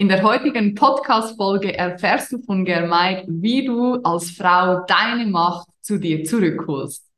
In der heutigen Podcast-Folge erfährst du von Germaid, wie du als Frau deine Macht zu dir zurückholst.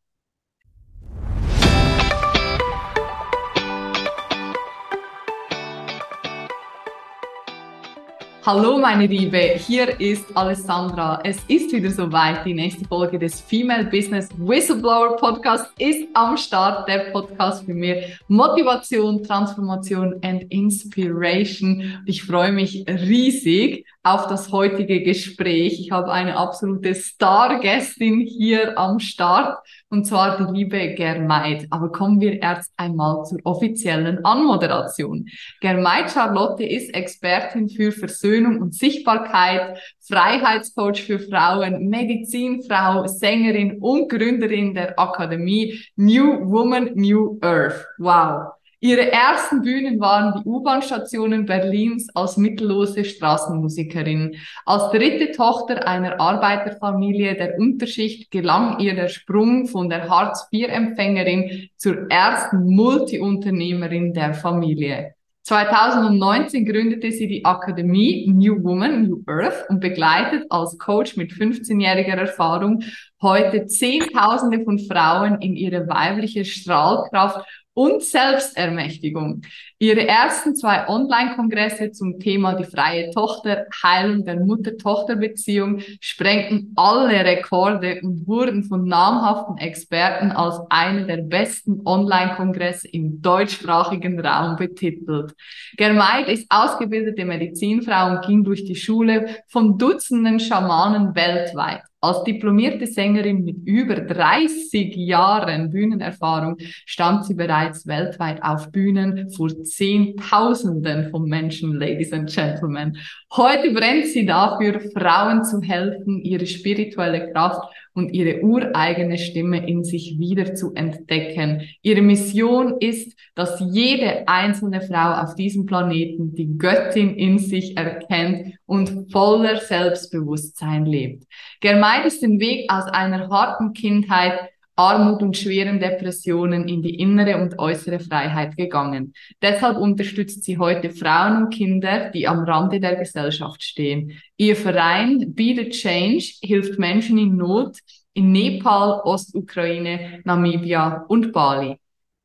Hallo meine Liebe, hier ist Alessandra. Es ist wieder soweit. Die nächste Folge des Female Business Whistleblower Podcast ist am Start. Der Podcast für mehr Motivation, Transformation and Inspiration. Ich freue mich riesig auf das heutige Gespräch. Ich habe eine absolute Stargästin hier am Start und zwar die liebe Germaid. Aber kommen wir erst einmal zur offiziellen Anmoderation. Germaid Charlotte ist Expertin für Versöhnung und Sichtbarkeit, Freiheitscoach für Frauen, Medizinfrau, Sängerin und Gründerin der Akademie New Woman, New Earth. Wow. Ihre ersten Bühnen waren die U-Bahn-Stationen Berlins als mittellose Straßenmusikerin. Als dritte Tochter einer Arbeiterfamilie der Unterschicht gelang ihr der Sprung von der Hartz-IV-Empfängerin zur ersten Multiunternehmerin der Familie. 2019 gründete sie die Akademie New Woman, New Earth und begleitet als Coach mit 15-jähriger Erfahrung heute Zehntausende von Frauen in ihre weibliche Strahlkraft und Selbstermächtigung. Ihre ersten zwei Online-Kongresse zum Thema die freie Tochter, Heilung der Mutter-Tochter-Beziehung sprengten alle Rekorde und wurden von namhaften Experten als eine der besten Online-Kongresse im deutschsprachigen Raum betitelt. Germaid ist ausgebildete Medizinfrau und ging durch die Schule von Dutzenden Schamanen weltweit. Als diplomierte Sängerin mit über 30 Jahren Bühnenerfahrung stand sie bereits weltweit auf Bühnen vor Zehntausenden von Menschen, Ladies and Gentlemen. Heute brennt sie dafür, Frauen zu helfen, ihre spirituelle Kraft und ihre ureigene Stimme in sich wieder zu entdecken. Ihre Mission ist, dass jede einzelne Frau auf diesem Planeten die Göttin in sich erkennt und voller Selbstbewusstsein lebt. Germeid ist den Weg aus einer harten Kindheit Armut und schweren Depressionen in die innere und äußere Freiheit gegangen. Deshalb unterstützt sie heute Frauen und Kinder, die am Rande der Gesellschaft stehen. Ihr Verein Be the Change hilft Menschen in Not in Nepal, Ostukraine, Namibia und Bali.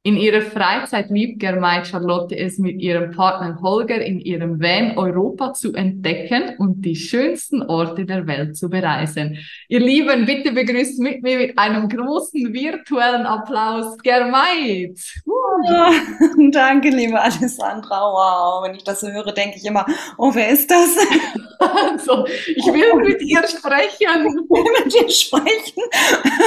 In ihrer Freizeit liebt Germaid Charlotte es mit ihrem Partner Holger in ihrem Van Europa zu entdecken und die schönsten Orte der Welt zu bereisen. Ihr Lieben, bitte begrüßt mit mir mit einem großen virtuellen Applaus Germaid. Oh, danke, liebe Alessandra. Wow, wenn ich das so höre, denke ich immer, oh, wer ist das? Also, ich will mit ihr sprechen. Ich will mit ihr sprechen.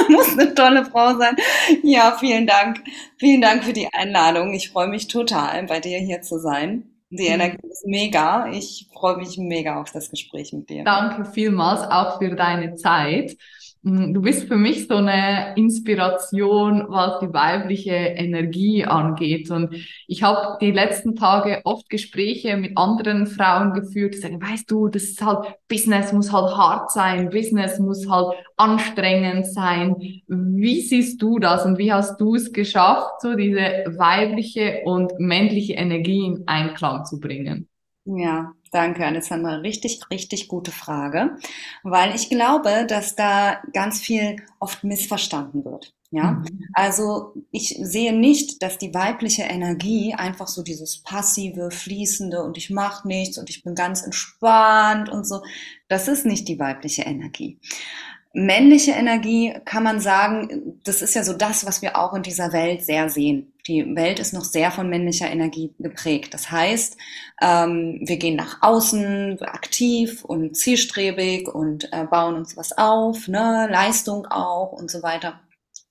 Muss eine tolle Frau sein. Ja, vielen Dank. Vielen Dank für die Einladung. Ich freue mich total, bei dir hier zu sein. Die. Energie ist mega. Ich freue mich mega auf das Gespräch mit dir. Danke vielmals auch für deine Zeit. Mm, du bist für mich so eine Inspiration, was die weibliche Energie angeht. Und ich habe die letzten Tage oft Gespräche mit anderen Frauen geführt, die sagen, weißt du, das ist halt, Business muss halt hart sein, Business muss halt anstrengend sein. Wie siehst du das und wie hast du es geschafft, so diese weibliche und männliche Energie in Einklang zu bringen? Ja, danke, Alessandra. Richtig, richtig gute Frage, weil ich glaube, dass da ganz viel oft missverstanden wird. Ja, mhm. also ich sehe nicht, dass die weibliche Energie einfach so dieses passive, fließende und ich mache nichts und ich bin ganz entspannt und so. Das ist nicht die weibliche Energie. Männliche Energie kann man sagen, das ist ja so das, was wir auch in dieser Welt sehr sehen. Die Welt ist noch sehr von männlicher Energie geprägt. Das heißt, ähm, wir gehen nach außen aktiv und zielstrebig und äh, bauen uns was auf, ne? Leistung auch und so weiter.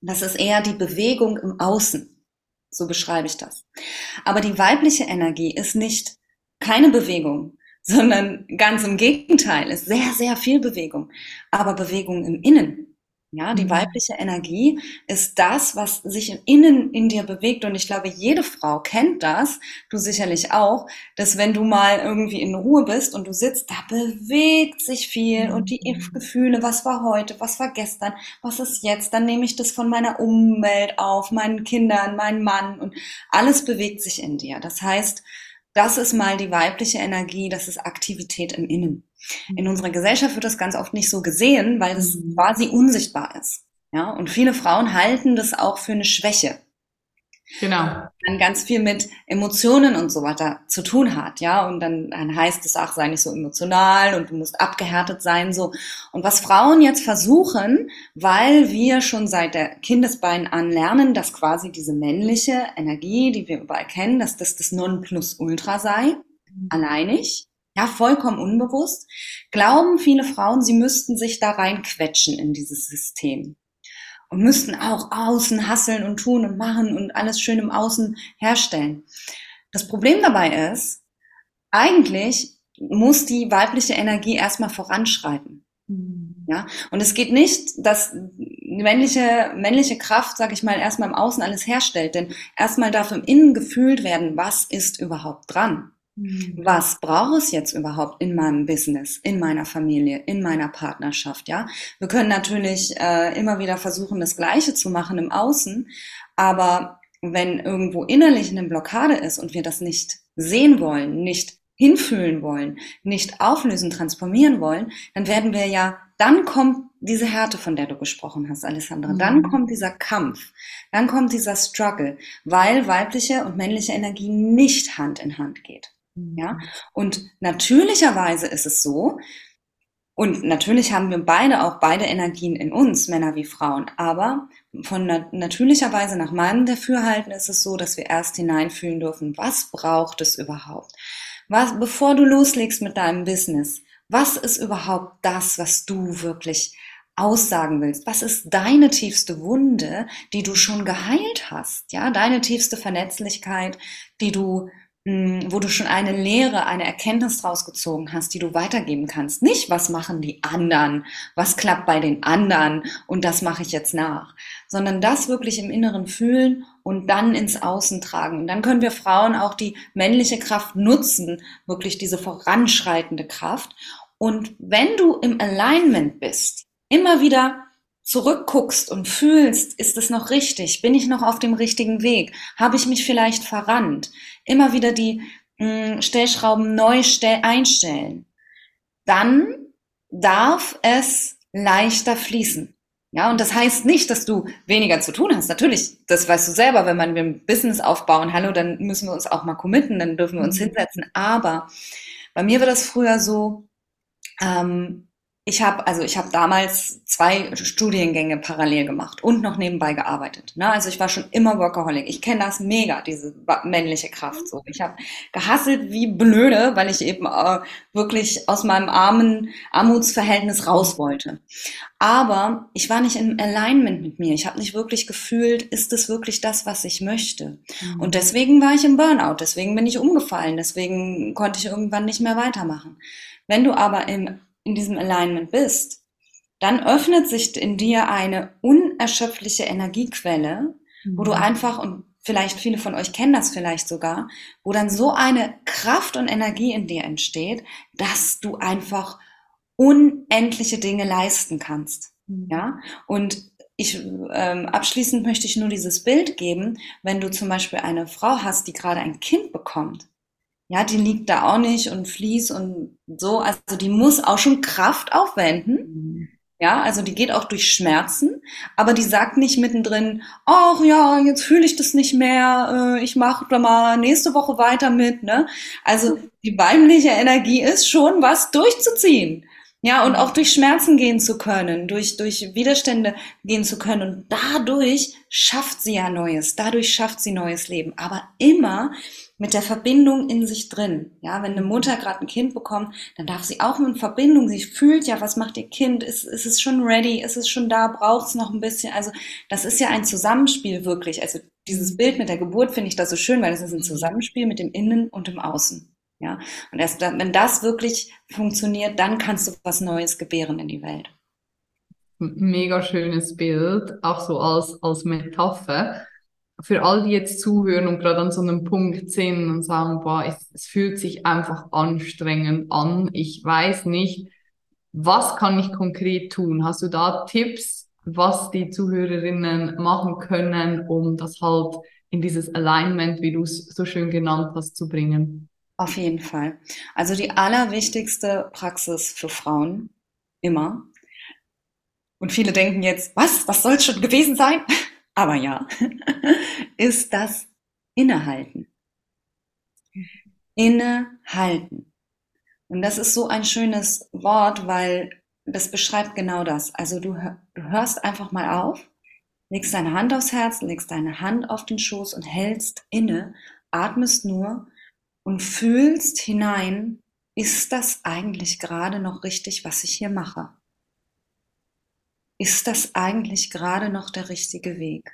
Das ist eher die Bewegung im Außen. So beschreibe ich das. Aber die weibliche Energie ist nicht keine Bewegung, sondern ganz im Gegenteil, ist sehr, sehr viel Bewegung, aber Bewegung im Innen. Ja, die mhm. weibliche Energie ist das, was sich im Innen in dir bewegt. Und ich glaube, jede Frau kennt das, du sicherlich auch, dass wenn du mal irgendwie in Ruhe bist und du sitzt, da bewegt sich viel und die mhm. Gefühle, was war heute, was war gestern, was ist jetzt, dann nehme ich das von meiner Umwelt auf, meinen Kindern, meinen Mann und alles bewegt sich in dir. Das heißt, das ist mal die weibliche Energie, das ist Aktivität im Innen. In unserer Gesellschaft wird das ganz oft nicht so gesehen, weil das mhm. quasi unsichtbar ist. Ja, und viele Frauen halten das auch für eine Schwäche. Genau. Dann ganz viel mit Emotionen und so weiter zu tun hat, ja. Und dann, dann heißt es, ach, sei nicht so emotional und du musst abgehärtet sein, so. Und was Frauen jetzt versuchen, weil wir schon seit der Kindesbein an lernen, dass quasi diese männliche Energie, die wir überall kennen, dass das das Nonplusultra sei, mhm. alleinig, ja, vollkommen unbewusst, glauben viele Frauen, sie müssten sich da reinquetschen in dieses System und müssten auch außen hasseln und tun und machen und alles schön im Außen herstellen. Das Problem dabei ist, eigentlich muss die weibliche Energie erstmal voranschreiten. Mhm. Ja, und es geht nicht, dass die männliche, männliche Kraft, sag ich mal, erstmal im Außen alles herstellt, denn erstmal darf im Innen gefühlt werden, was ist überhaupt dran. Mhm. Was braucht es jetzt überhaupt in meinem Business, in meiner Familie, in meiner Partnerschaft? Ja, wir können natürlich äh, immer wieder versuchen, das Gleiche zu machen im Außen, aber wenn irgendwo innerlich eine Blockade ist und wir das nicht sehen wollen, nicht hinfühlen wollen, nicht auflösen, transformieren wollen, dann werden wir ja, dann kommt diese Härte, von der du gesprochen hast, Alessandra, mhm. dann kommt dieser Kampf, dann kommt dieser Struggle, weil weibliche und männliche Energie nicht Hand in Hand geht. Ja, und natürlicherweise ist es so, und natürlich haben wir beide auch beide Energien in uns, Männer wie Frauen, aber von nat natürlicher Weise nach meinem Dafürhalten ist es so, dass wir erst hineinfühlen dürfen, was braucht es überhaupt? Was, bevor du loslegst mit deinem Business, was ist überhaupt das, was du wirklich aussagen willst? Was ist deine tiefste Wunde, die du schon geheilt hast? Ja, deine tiefste Vernetzlichkeit, die du wo du schon eine Lehre, eine Erkenntnis draus gezogen hast, die du weitergeben kannst. Nicht, was machen die anderen, was klappt bei den anderen und das mache ich jetzt nach, sondern das wirklich im Inneren fühlen und dann ins Außen tragen. Und dann können wir Frauen auch die männliche Kraft nutzen, wirklich diese voranschreitende Kraft. Und wenn du im Alignment bist, immer wieder zurückguckst und fühlst, ist es noch richtig? Bin ich noch auf dem richtigen Weg? Habe ich mich vielleicht verrannt? Immer wieder die mh, hm, Stellschrauben neu stell einstellen. Dann darf es leichter fließen. Ja, und das heißt nicht, dass du weniger zu tun hast. Natürlich, das weißt du selber, wenn man ein Business aufbauen, hallo, dann müssen wir uns auch mal committen, dann dürfen wir uns mhm. hinsetzen. Aber bei mir war das früher so, ähm, ich habe also ich habe damals zwei Studiengänge parallel gemacht und noch nebenbei gearbeitet. Ne? Also ich war schon immer Workaholic. Ich kenne das mega, diese männliche Kraft. So, ich habe gehasselt wie blöde, weil ich eben äh, wirklich aus meinem armen Armutsverhältnis raus wollte. Aber ich war nicht im Alignment mit mir. Ich habe nicht wirklich gefühlt, ist es wirklich das, was ich möchte. Mhm. Und deswegen war ich im Burnout. Deswegen bin ich umgefallen. Deswegen konnte ich irgendwann nicht mehr weitermachen. Wenn du aber im in diesem Alignment bist, dann öffnet sich in dir eine unerschöpfliche Energiequelle, mhm. wo du mhm. einfach, und vielleicht viele von euch kennen das vielleicht sogar, wo dann so eine Kraft und Energie in dir entsteht, dass du einfach unendliche Dinge leisten kannst. Mhm. Ja, und ich ähm, abschließend möchte ich nur dieses Bild geben, wenn du zum Beispiel eine Frau hast, die gerade ein Kind bekommt ja, die liegt da auch nicht und fließt und so. Also die muss auch schon Kraft aufwenden. Mhm. Ja, also die geht auch durch Schmerzen, aber die sagt nicht mittendrin, ach ja, jetzt fühle ich das nicht mehr, äh, ich mache da mal nächste Woche weiter mit. Ne? Also die weibliche Energie ist schon was durchzuziehen. Ja, und auch durch Schmerzen gehen zu können, durch, durch Widerstände gehen zu können. Und dadurch schafft sie ja Neues, dadurch schafft sie neues Leben. Aber immer mit der Verbindung in sich drin. Ja, wenn eine Mutter gerade ein Kind bekommt, dann darf sie auch mit Verbindung, sie fühlt ja, was macht ihr Kind, ist, ist es schon ready, ist es schon da, braucht es noch ein bisschen. Also das ist ja ein Zusammenspiel wirklich. Also dieses Bild mit der Geburt finde ich da so schön, weil es ist ein Zusammenspiel mit dem Innen und dem Außen. Ja, und erst dann, wenn das wirklich funktioniert, dann kannst du was Neues gebären in die Welt. Mega schönes Bild, auch so als, als Metapher für all die jetzt zuhören und gerade an so einem Punkt sind und sagen, boah, es, es fühlt sich einfach anstrengend an. Ich weiß nicht, was kann ich konkret tun? Hast du da Tipps, was die Zuhörerinnen machen können, um das halt in dieses Alignment, wie du es so schön genannt hast, zu bringen? Auf jeden Fall. Also die allerwichtigste Praxis für Frauen, immer. Und viele denken jetzt, was, das soll schon gewesen sein? Aber ja, ist das Innehalten. Innehalten. Und das ist so ein schönes Wort, weil das beschreibt genau das. Also du, hörst einfach mal auf, legst deine Hand aufs Herz, legst deine Hand auf den Schoß und hältst inne, atmest nur und fühlst hinein, ist das eigentlich gerade noch richtig, was ich hier mache? Ist das eigentlich gerade noch der richtige Weg?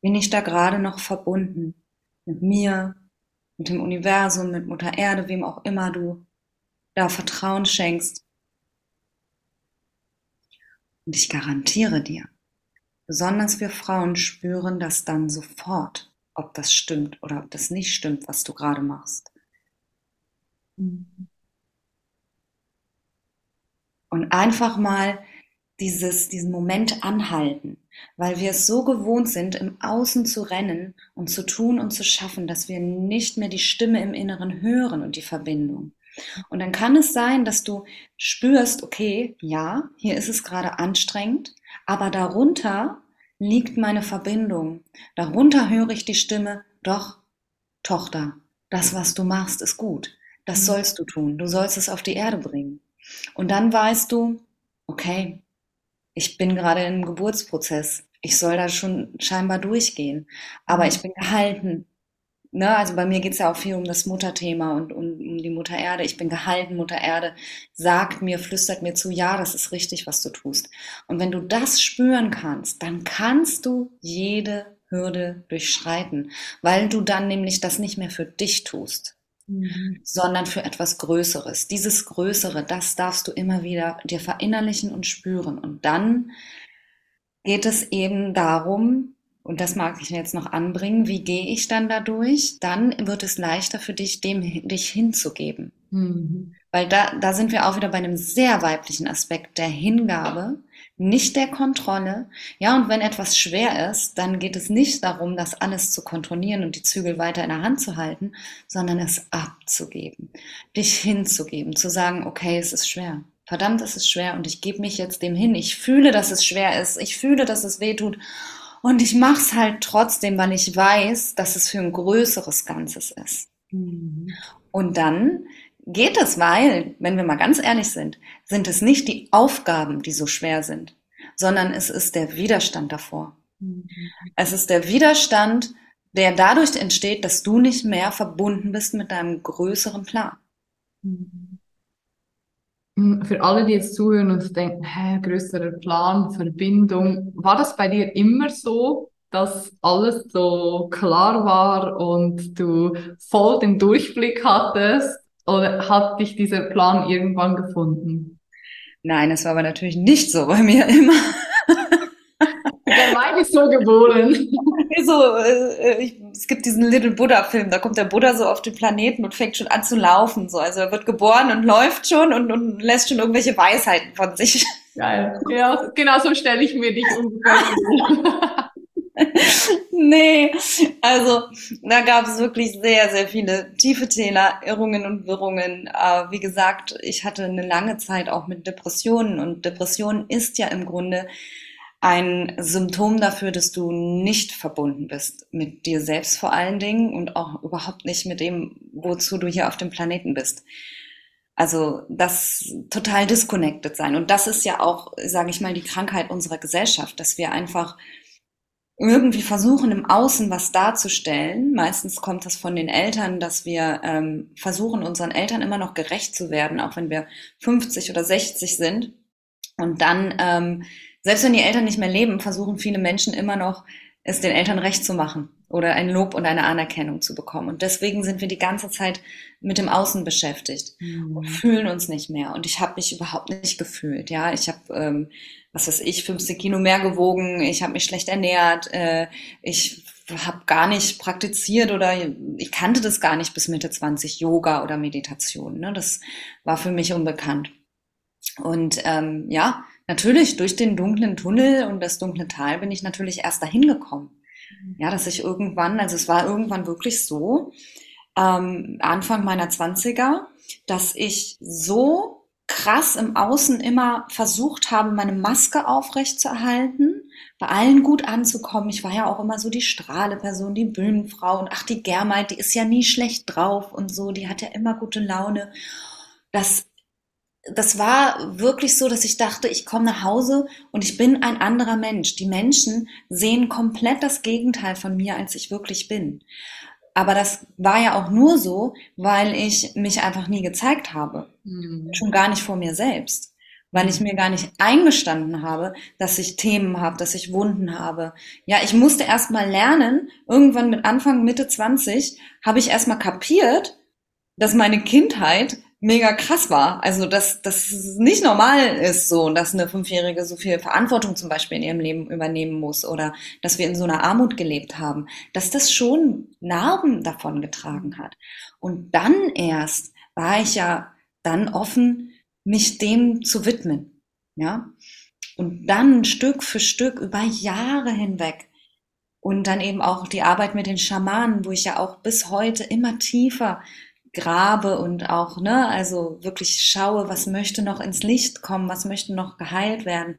Bin ich da gerade noch verbunden mit mir, mit dem Universum, mit Mutter Erde, wem auch immer du da Vertrauen schenkst? Und ich garantiere dir, besonders wir Frauen spüren das dann sofort ob das stimmt oder ob das nicht stimmt, was du gerade machst. Mhm. Und einfach mal dieses, diesen Moment anhalten, weil wir es so gewohnt sind, im Außen zu rennen und zu tun und zu schaffen, dass wir nicht mehr die Stimme im Inneren hören und die Verbindung. Und dann kann es sein, dass du spürst, okay, ja, hier ist es gerade anstrengend, aber darunter liegt meine Verbindung. Darunter höre ich die Stimme, doch, Tochter, das, was du machst, ist gut. Das mhm. sollst du tun. Du sollst es auf die Erde bringen. Und dann weißt du, okay, ich bin gerade im Geburtsprozess. Ich soll da schon scheinbar durchgehen. Aber mhm. ich bin gehalten, Ne, also bei mir geht es ja auch viel um das Mutterthema und um, um die Mutter Erde. Ich bin gehalten, Mutter Erde sagt mir, flüstert mir zu, ja, das ist richtig, was du tust. Und wenn du das spüren kannst, dann kannst du jede Hürde durchschreiten, weil du dann nämlich das nicht mehr für dich tust, mhm. sondern für etwas Größeres. Dieses Größere, das darfst du immer wieder dir verinnerlichen und spüren. Und dann geht es eben darum, und das mag ich jetzt noch anbringen, wie gehe ich dann dadurch? Dann wird es leichter für dich, dem dich hinzugeben. Mhm. Weil da, da sind wir auch wieder bei einem sehr weiblichen Aspekt der Hingabe, nicht der Kontrolle. Ja, und wenn etwas schwer ist, dann geht es nicht darum, das alles zu kontrollieren und die Zügel weiter in der Hand zu halten, sondern es abzugeben, dich hinzugeben, zu sagen, okay, es ist schwer. Verdammt, es ist schwer und ich gebe mich jetzt dem hin. Ich fühle, dass es schwer ist. Ich fühle, dass es weh tut und ich mache es halt trotzdem, weil ich weiß, dass es für ein größeres Ganzes ist. Mhm. Und dann geht es, weil, wenn wir mal ganz ehrlich sind, sind es nicht die Aufgaben, die so schwer sind, sondern es ist der Widerstand davor. Mhm. Es ist der Widerstand, der dadurch entsteht, dass du nicht mehr verbunden bist mit deinem größeren Plan. Mhm. Hm, für alle, die jetzt zuhören und denken, hä, größerer Plan, Verbindung, war das bei dir immer so, dass alles so klar war und du voll den Durchblick hattest? Oder hat dich dieser Plan irgendwann gefunden? Nein, es war aber natürlich nicht so bei mir immer. Der Wein ist so geboren. so, äh, ich, es gibt diesen Little Buddha-Film, da kommt der Buddha so auf den Planeten und fängt schon an zu laufen. So. Also er wird geboren und läuft schon und, und lässt schon irgendwelche Weisheiten von sich. Geil. Ja, genau so stelle ich mir dich ungefähr nee, also da gab es wirklich sehr, sehr viele tiefe Täler, Irrungen und Wirrungen. Aber wie gesagt, ich hatte eine lange Zeit auch mit Depressionen und Depression ist ja im Grunde ein Symptom dafür, dass du nicht verbunden bist mit dir selbst vor allen Dingen und auch überhaupt nicht mit dem, wozu du hier auf dem Planeten bist. Also das total disconnected sein. Und das ist ja auch, sage ich mal, die Krankheit unserer Gesellschaft, dass wir einfach irgendwie versuchen, im Außen was darzustellen. Meistens kommt das von den Eltern, dass wir ähm, versuchen, unseren Eltern immer noch gerecht zu werden, auch wenn wir 50 oder 60 sind. Und dann ähm, selbst wenn die Eltern nicht mehr leben, versuchen viele Menschen immer noch, es den Eltern recht zu machen oder ein Lob und eine Anerkennung zu bekommen. Und deswegen sind wir die ganze Zeit mit dem Außen beschäftigt mhm. und fühlen uns nicht mehr. Und ich habe mich überhaupt nicht gefühlt. Ja, ich habe, ähm, was weiß ich, 15 Kilo mehr gewogen. Ich habe mich schlecht ernährt. Äh, ich habe gar nicht praktiziert oder ich kannte das gar nicht bis Mitte 20 Yoga oder Meditation. Ne? Das war für mich unbekannt. Und ähm, ja, natürlich durch den dunklen Tunnel und das dunkle Tal bin ich natürlich erst dahin gekommen. Mhm. Ja, dass ich irgendwann, also es war irgendwann wirklich so, ähm, Anfang meiner Zwanziger, dass ich so krass im Außen immer versucht habe, meine Maske aufrechtzuerhalten, bei allen gut anzukommen. Ich war ja auch immer so die Strahleperson, die Bühnenfrau und ach, die Germaid, die ist ja nie schlecht drauf und so, die hat ja immer gute Laune. Das, das war wirklich so, dass ich dachte, ich komme nach Hause und ich bin ein anderer Mensch. Die Menschen sehen komplett das Gegenteil von mir, als ich wirklich bin. Aber das war ja auch nur so, weil ich mich einfach nie gezeigt habe. Mhm. Schon gar nicht vor mir selbst. Weil ich mir gar nicht eingestanden habe, dass ich Themen habe, dass ich Wunden habe. Ja, ich musste erst mal lernen, irgendwann mit Anfang, Mitte 20, habe ich erst mal kapiert, dass meine Kindheit mega krass war. Also, dass das nicht normal ist, so, dass eine Fünfjährige so viel Verantwortung zum Beispiel in ihrem Leben übernehmen muss oder dass wir in so einer Armut gelebt haben, dass das schon Narben davon getragen hat. Und dann erst war ich ja dann offen, mich dem zu widmen, ja. Und dann Stück für Stück über Jahre hinweg und dann eben auch die Arbeit mit den Schamanen, wo ich ja auch bis heute immer tiefer grabe und auch, ne, also wirklich schaue, was möchte noch ins Licht kommen, was möchte noch geheilt werden,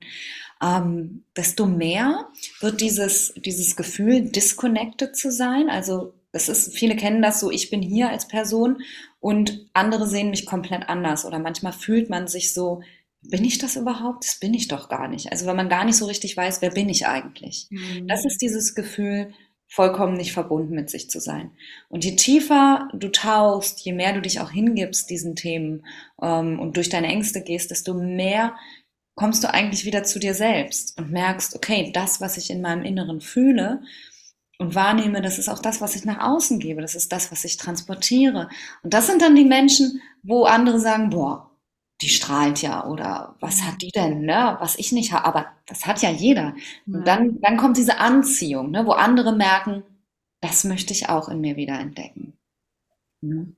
ähm, desto mehr wird dieses, dieses Gefühl, disconnected zu sein. Also das ist, viele kennen das so, ich bin hier als Person und andere sehen mich komplett anders. Oder manchmal fühlt man sich so, bin ich das überhaupt? Das bin ich doch gar nicht. Also wenn man gar nicht so richtig weiß, wer bin ich eigentlich? Mhm. Das ist dieses Gefühl, vollkommen nicht verbunden mit sich zu sein. Und je tiefer du tauchst, je mehr du dich auch hingibst diesen Themen ähm, und durch deine Ängste gehst, desto mehr kommst du eigentlich wieder zu dir selbst und merkst, okay, das, was ich in meinem Inneren fühle und wahrnehme, das ist auch das, was ich nach außen gebe, das ist das, was ich transportiere. Und das sind dann die Menschen, wo andere sagen, boah, die strahlt ja oder was hat die denn, ne? was ich nicht habe, aber das hat ja jeder. Und dann, dann kommt diese Anziehung, ne? wo andere merken, das möchte ich auch in mir wieder entdecken. Mhm.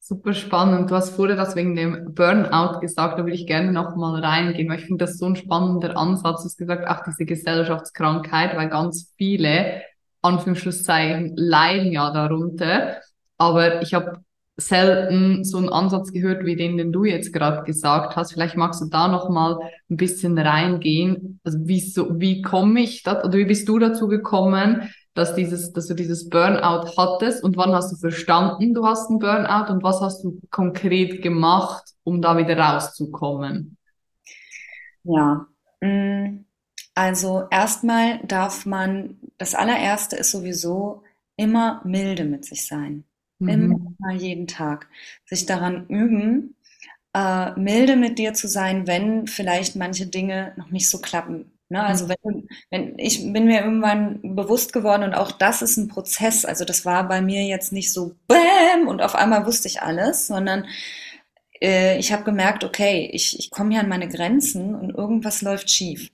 Super spannend. Du hast vorher das wegen dem Burnout gesagt, da würde ich gerne noch mal reingehen, weil ich finde das so ein spannender Ansatz. Du hast gesagt, ach, diese Gesellschaftskrankheit, weil ganz viele, Anführungszeichen, leiden ja darunter. Aber ich habe selten so einen Ansatz gehört wie den, den du jetzt gerade gesagt hast. Vielleicht magst du da noch mal ein bisschen reingehen. Also wie so, wie komme ich das oder wie bist du dazu gekommen, dass dieses, dass du dieses Burnout hattest und wann hast du verstanden, du hast einen Burnout und was hast du konkret gemacht, um da wieder rauszukommen? Ja, mm, also erstmal darf man, das allererste ist sowieso immer milde mit sich sein. Mhm. Immer jeden Tag. Sich daran üben, äh, milde mit dir zu sein, wenn vielleicht manche Dinge noch nicht so klappen. Ne? Also mhm. wenn, wenn ich bin mir irgendwann bewusst geworden und auch das ist ein Prozess. Also das war bei mir jetzt nicht so Bäm und auf einmal wusste ich alles, sondern äh, ich habe gemerkt, okay, ich, ich komme hier an meine Grenzen und irgendwas läuft schief.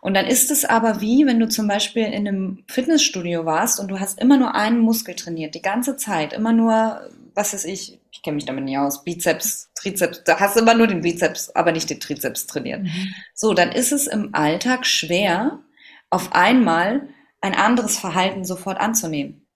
Und dann ist es aber wie, wenn du zum Beispiel in einem Fitnessstudio warst und du hast immer nur einen Muskel trainiert, die ganze Zeit, immer nur, was weiß ich, ich kenne mich damit nicht aus, Bizeps, Trizeps, da hast du immer nur den Bizeps, aber nicht den Trizeps trainiert. Mhm. So, dann ist es im Alltag schwer, auf einmal ein anderes Verhalten sofort anzunehmen.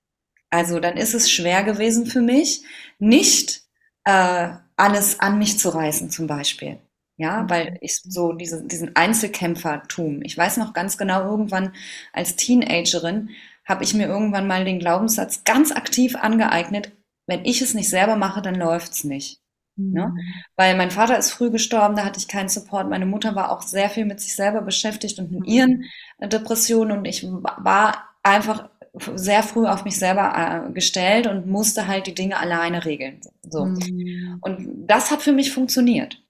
Also dann ist es schwer gewesen für mich, nicht äh, alles an mich zu reißen zum Beispiel. Ja, weil ich so diese, diesen Einzelkämpfertum, ich weiß noch ganz genau, irgendwann als Teenagerin habe ich mir irgendwann mal den Glaubenssatz ganz aktiv angeeignet, wenn ich es nicht selber mache, dann läuft's nicht. Ne? Mhm. Ne? Weil mein Vater ist früh gestorben, da hatte ich keinen Support. Meine Mutter war auch sehr viel mit sich selber beschäftigt und mit mhm. ihren äh, Depressionen und ich war einfach sehr früh auf mich selber äh, gestellt und musste halt die Dinge alleine regeln. So. Mhm. Und das hat für mich funktioniert.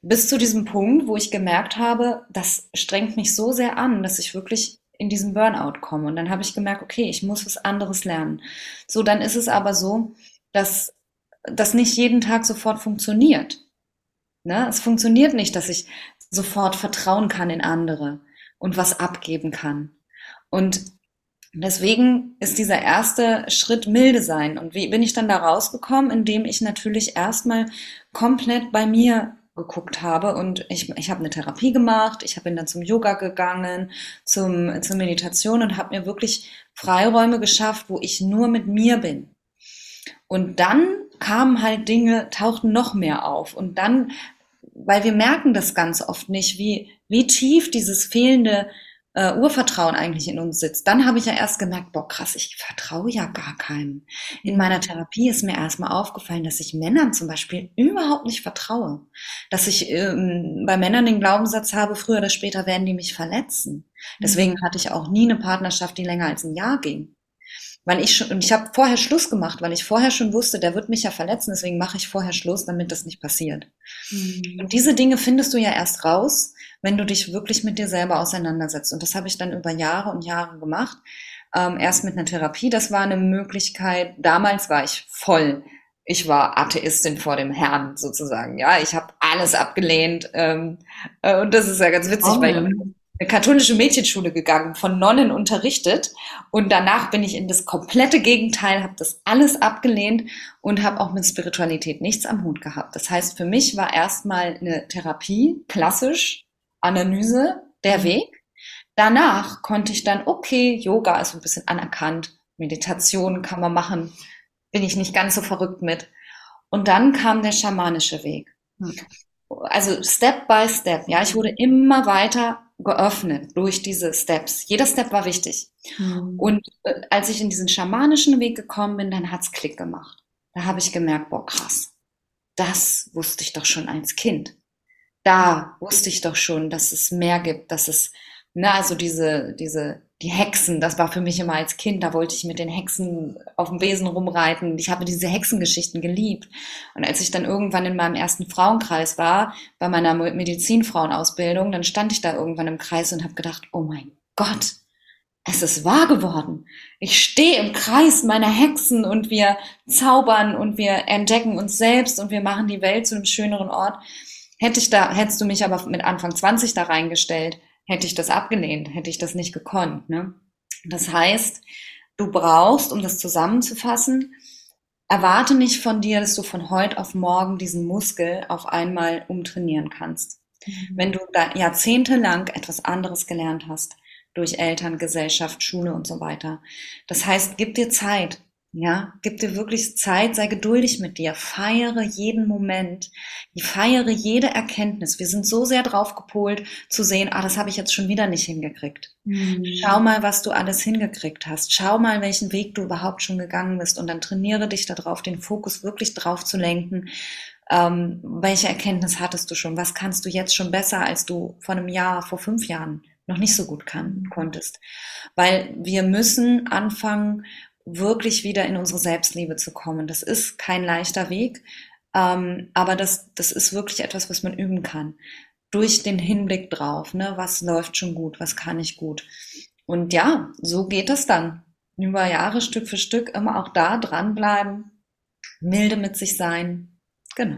Bis zu diesem Punkt, wo ich gemerkt habe, das strengt mich so sehr an, dass ich wirklich in diesen Burnout komme. Und dann habe ich gemerkt, okay, ich muss was anderes lernen. So, dann ist es aber so, dass das nicht jeden Tag sofort funktioniert. Ne? Es funktioniert nicht, dass ich sofort vertrauen kann in andere und was abgeben kann. Und deswegen ist dieser erste Schritt milde sein. Und wie bin ich dann da rausgekommen? Indem ich natürlich erstmal komplett bei mir geguckt habe. Und ich, ich habe eine Therapie gemacht, ich bin dann zum Yoga gegangen, zum, zur Meditation und habe mir wirklich Freiräume geschafft, wo ich nur mit mir bin. Und dann kamen halt Dinge, tauchten noch mehr auf. Und dann, weil wir merken das ganz oft nicht, wie, wie tief dieses fehlende äh, Urvertrauen eigentlich in uns sitzt, dann habe ich ja erst gemerkt, boah, krass, ich vertraue ja gar keinem. In meiner Therapie ist mir erstmal aufgefallen, dass ich Männern zum Beispiel überhaupt nicht vertraue. Dass ich ähm, bei Männern den Glaubenssatz habe, früher oder später werden die mich verletzen. Deswegen hatte ich auch nie eine Partnerschaft, die länger als ein Jahr ging. Weil ich schon, und ich habe vorher Schluss gemacht, weil ich vorher schon wusste, der wird mich ja verletzen, deswegen mache ich vorher Schluss, damit das nicht passiert. Mhm. Und diese Dinge findest du ja erst raus, wenn du dich wirklich mit dir selber auseinandersetzt. Und das habe ich dann über Jahre und Jahre gemacht. Ähm, erst mit einer Therapie, das war eine Möglichkeit. Damals war ich voll. Ich war Atheistin vor dem Herrn sozusagen. Ja, ich habe alles abgelehnt. Ähm, äh, und das ist ja ganz witzig, oh, weil eine katholische Mädchenschule gegangen, von Nonnen unterrichtet und danach bin ich in das komplette Gegenteil, habe das alles abgelehnt und habe auch mit Spiritualität nichts am Hut gehabt. Das heißt, für mich war erstmal eine Therapie klassisch Analyse der mhm. Weg. Danach konnte ich dann, okay, Yoga ist ein bisschen anerkannt, Meditation kann man machen, bin ich nicht ganz so verrückt mit. Und dann kam der schamanische Weg. Mhm. Also Step by Step, ja, ich wurde immer weiter geöffnet durch diese Steps. Jeder Step war wichtig. Mhm. Und äh, als ich in diesen schamanischen Weg gekommen bin, dann hat's Klick gemacht. Da habe ich gemerkt, boah, krass, das wusste ich doch schon als Kind da wusste ich doch schon, dass es mehr gibt, dass es, na, ne, also diese, diese, die Hexen, das war für mich immer als Kind, da wollte ich mit den Hexen auf dem Besen rumreiten. Ich habe diese Hexengeschichten geliebt. Und als ich dann irgendwann in meinem ersten Frauenkreis war, bei meiner Medizinfrauenausbildung, dann stand ich da irgendwann im Kreis und habe gedacht, oh mein Gott, es ist wahr geworden. Ich stehe im Kreis meiner Hexen und wir zaubern und wir entdecken uns selbst und wir machen die Welt zu einem schöneren Ort. Hätte ich da, hättest du mich aber mit Anfang 20 da reingestellt, hätte ich das abgelehnt, hätte ich das nicht gekonnt. Ne? Das heißt, du brauchst, um das zusammenzufassen, erwarte nicht von dir, dass du von heute auf morgen diesen Muskel auf einmal umtrainieren kannst. Mhm. Wenn du da jahrzehntelang etwas anderes gelernt hast, durch Eltern, Gesellschaft, Schule und so weiter. Das heißt, gib dir Zeit. Ja, gib dir wirklich Zeit, sei geduldig mit dir, feiere jeden Moment, feiere jede Erkenntnis. Wir sind so sehr drauf gepolt zu sehen, ah, das habe ich jetzt schon wieder nicht hingekriegt. Mhm. Schau mal, was du alles hingekriegt hast. Schau mal, welchen Weg du überhaupt schon gegangen bist und dann trainiere dich darauf, den Fokus wirklich drauf zu lenken. Ähm, welche Erkenntnis hattest du schon? Was kannst du jetzt schon besser, als du vor einem Jahr, vor fünf Jahren noch nicht so gut kann, konntest? Weil wir müssen anfangen, wirklich wieder in unsere Selbstliebe zu kommen. Das ist kein leichter Weg, ähm, aber das, das ist wirklich etwas, was man üben kann. Durch den Hinblick drauf, ne, was läuft schon gut, was kann ich gut. Und ja, so geht es dann. Über Jahre Stück für Stück immer auch da dranbleiben, milde mit sich sein. Genau.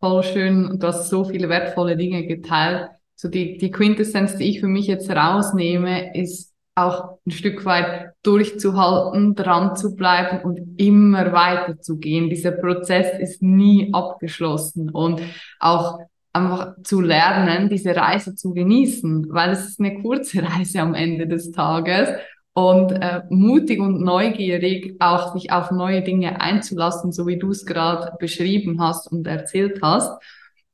Voll schön. Du hast so viele wertvolle Dinge geteilt. So die, die Quintessenz, die ich für mich jetzt rausnehme, ist, auch ein Stück weit durchzuhalten, dran zu bleiben und immer weiter zu gehen. Dieser Prozess ist nie abgeschlossen und auch einfach zu lernen, diese Reise zu genießen, weil es ist eine kurze Reise am Ende des Tages und äh, mutig und neugierig auch sich auf neue Dinge einzulassen, so wie du es gerade beschrieben hast und erzählt hast.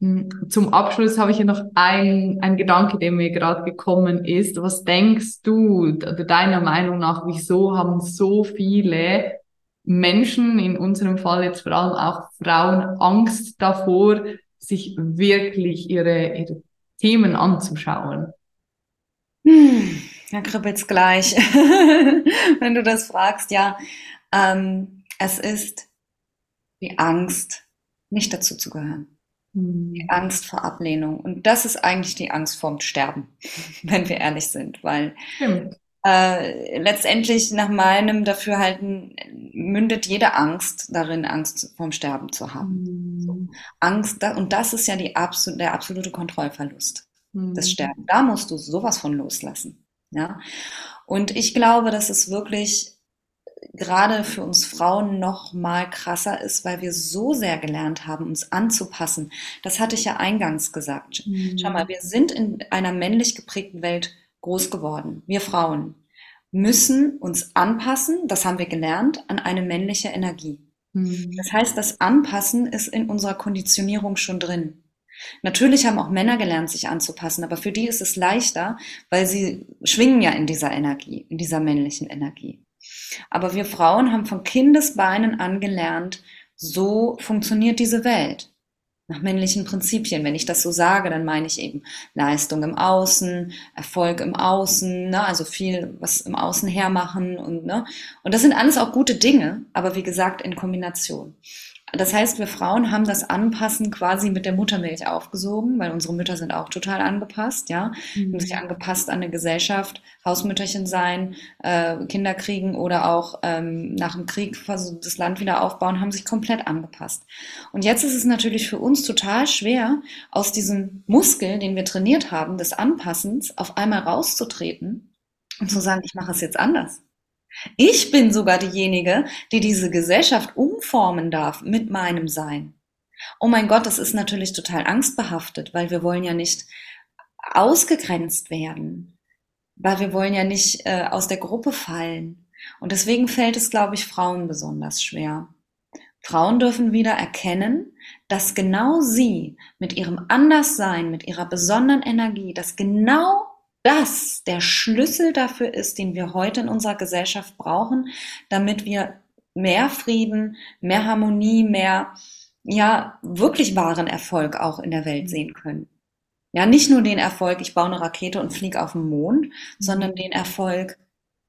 Hm, zum Abschluss habe ich ja noch ein, ein Gedanke, der mir gerade gekommen ist. Was denkst du, deiner Meinung nach, wieso haben so viele Menschen, in unserem Fall jetzt vor allem auch Frauen, Angst davor, sich wirklich ihre, ihre Themen anzuschauen? Hm, da kribbelt's gleich, wenn du das fragst. Ja, ähm, es ist die Angst, nicht dazu zu gehören. Die hm. Angst vor Ablehnung. Und das ist eigentlich die Angst vorm Sterben, wenn wir ehrlich sind, weil äh, letztendlich nach meinem Dafürhalten mündet jede Angst darin, Angst vorm Sterben zu haben. Mhm. Angst, und das ist ja die absol der absolute Kontrollverlust. Mhm. Das Sterben. Da musst du sowas von loslassen. Ja. Und ich glaube, dass es wirklich gerade für uns Frauen noch mal krasser ist, weil wir so sehr gelernt haben, uns anzupassen. Das hatte ich ja eingangs gesagt. Mhm. Schau mal, wir sind in einer männlich geprägten Welt groß geworden. Wir Frauen müssen uns anpassen, das haben wir gelernt, an eine männliche Energie. Mhm. Das heißt, das Anpassen ist in unserer Konditionierung schon drin. Natürlich haben auch Männer gelernt, sich anzupassen, aber für die ist es leichter, weil sie schwingen ja in dieser Energie, in dieser männlichen Energie. Aber wir Frauen haben von Kindesbeinen an gelernt, so funktioniert diese Welt nach männlichen Prinzipien. Wenn ich das so sage, dann meine ich eben Leistung im Außen, Erfolg im Außen, ne? also viel was im Außen hermachen und ne. Und das sind alles auch gute Dinge, aber wie gesagt in Kombination. Das heißt, wir Frauen haben das Anpassen quasi mit der Muttermilch aufgesogen, weil unsere Mütter sind auch total angepasst, ja, mhm. haben sich angepasst an eine Gesellschaft, Hausmütterchen sein, äh, Kinder kriegen oder auch ähm, nach dem Krieg das Land wieder aufbauen, haben sich komplett angepasst. Und jetzt ist es natürlich für uns total schwer, aus diesem Muskel, den wir trainiert haben, des Anpassens, auf einmal rauszutreten und zu sagen, ich mache es jetzt anders. Ich bin sogar diejenige, die diese Gesellschaft umformen darf mit meinem Sein. Oh mein Gott, das ist natürlich total angstbehaftet, weil wir wollen ja nicht ausgegrenzt werden, weil wir wollen ja nicht äh, aus der Gruppe fallen. Und deswegen fällt es, glaube ich, Frauen besonders schwer. Frauen dürfen wieder erkennen, dass genau sie mit ihrem Anderssein, mit ihrer besonderen Energie, dass genau das der Schlüssel dafür ist, den wir heute in unserer Gesellschaft brauchen, damit wir mehr Frieden, mehr Harmonie, mehr, ja, wirklich wahren Erfolg auch in der Welt sehen können. Ja, nicht nur den Erfolg, ich baue eine Rakete und fliege auf den Mond, sondern den Erfolg,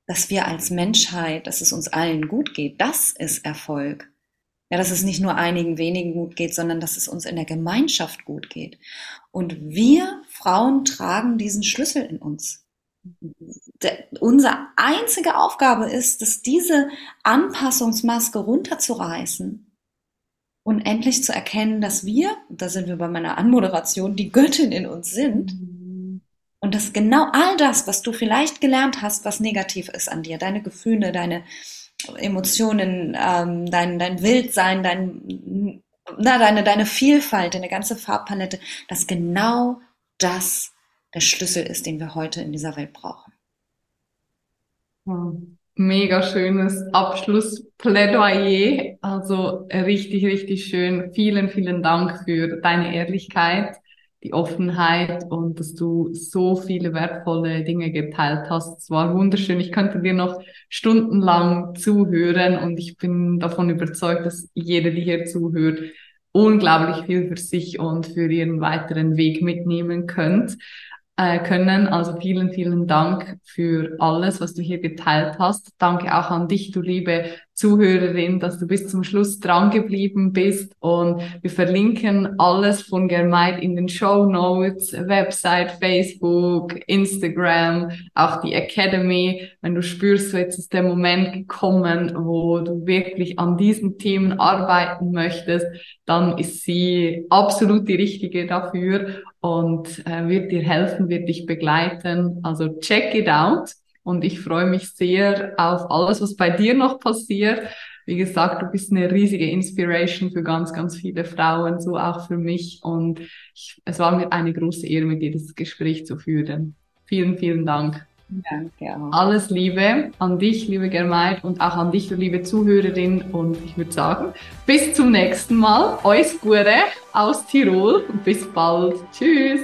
dass wir als Menschheit, dass es uns allen gut geht. Das ist Erfolg. Ja, dass es nicht nur einigen wenigen gut geht, sondern dass es uns in der Gemeinschaft gut geht. Und wir Frauen tragen diesen Schlüssel in uns. Der, unsere einzige Aufgabe ist, dass diese Anpassungsmaske runterzureißen und endlich zu erkennen, dass wir, da sind wir bei meiner Anmoderation, die Göttin in uns sind. Und dass genau all das, was du vielleicht gelernt hast, was negativ ist an dir, deine Gefühle, deine Emotionen, ähm, dein, dein Wildsein, dein, na, deine, deine Vielfalt, deine ganze Farbpalette, dass genau das der Schlüssel ist, den wir heute in dieser Welt brauchen. Mega schönes Abschlussplädoyer. Also richtig, richtig schön. Vielen, vielen Dank für deine Ehrlichkeit die Offenheit und dass du so viele wertvolle Dinge geteilt hast. Es war wunderschön. Ich könnte dir noch stundenlang zuhören und ich bin davon überzeugt, dass jeder, die hier zuhört, unglaublich viel für sich und für ihren weiteren Weg mitnehmen könnt äh, können. Also vielen, vielen Dank für alles, was du hier geteilt hast. Danke auch an dich, du liebe Zuhörerin, dass du bis zum Schluss dran geblieben bist. Und wir verlinken alles von Germaid in den Show Notes, Website, Facebook, Instagram, auch die Academy. Wenn du spürst, so jetzt ist der Moment gekommen, wo du wirklich an diesen Themen arbeiten möchtest, dann ist sie absolut die richtige dafür und äh, wird dir helfen, wird dich begleiten. Also check it out. Und ich freue mich sehr auf alles, was bei dir noch passiert. Wie gesagt, du bist eine riesige Inspiration für ganz, ganz viele Frauen, so auch für mich. Und ich, es war mir eine große Ehre, mit dir das Gespräch zu führen. Vielen, vielen Dank. Danke auch. Alles Liebe an dich, liebe Germaid, und auch an dich, liebe Zuhörerin. Und ich würde sagen, bis zum nächsten Mal. Euch Gute aus Tirol bis bald. Tschüss.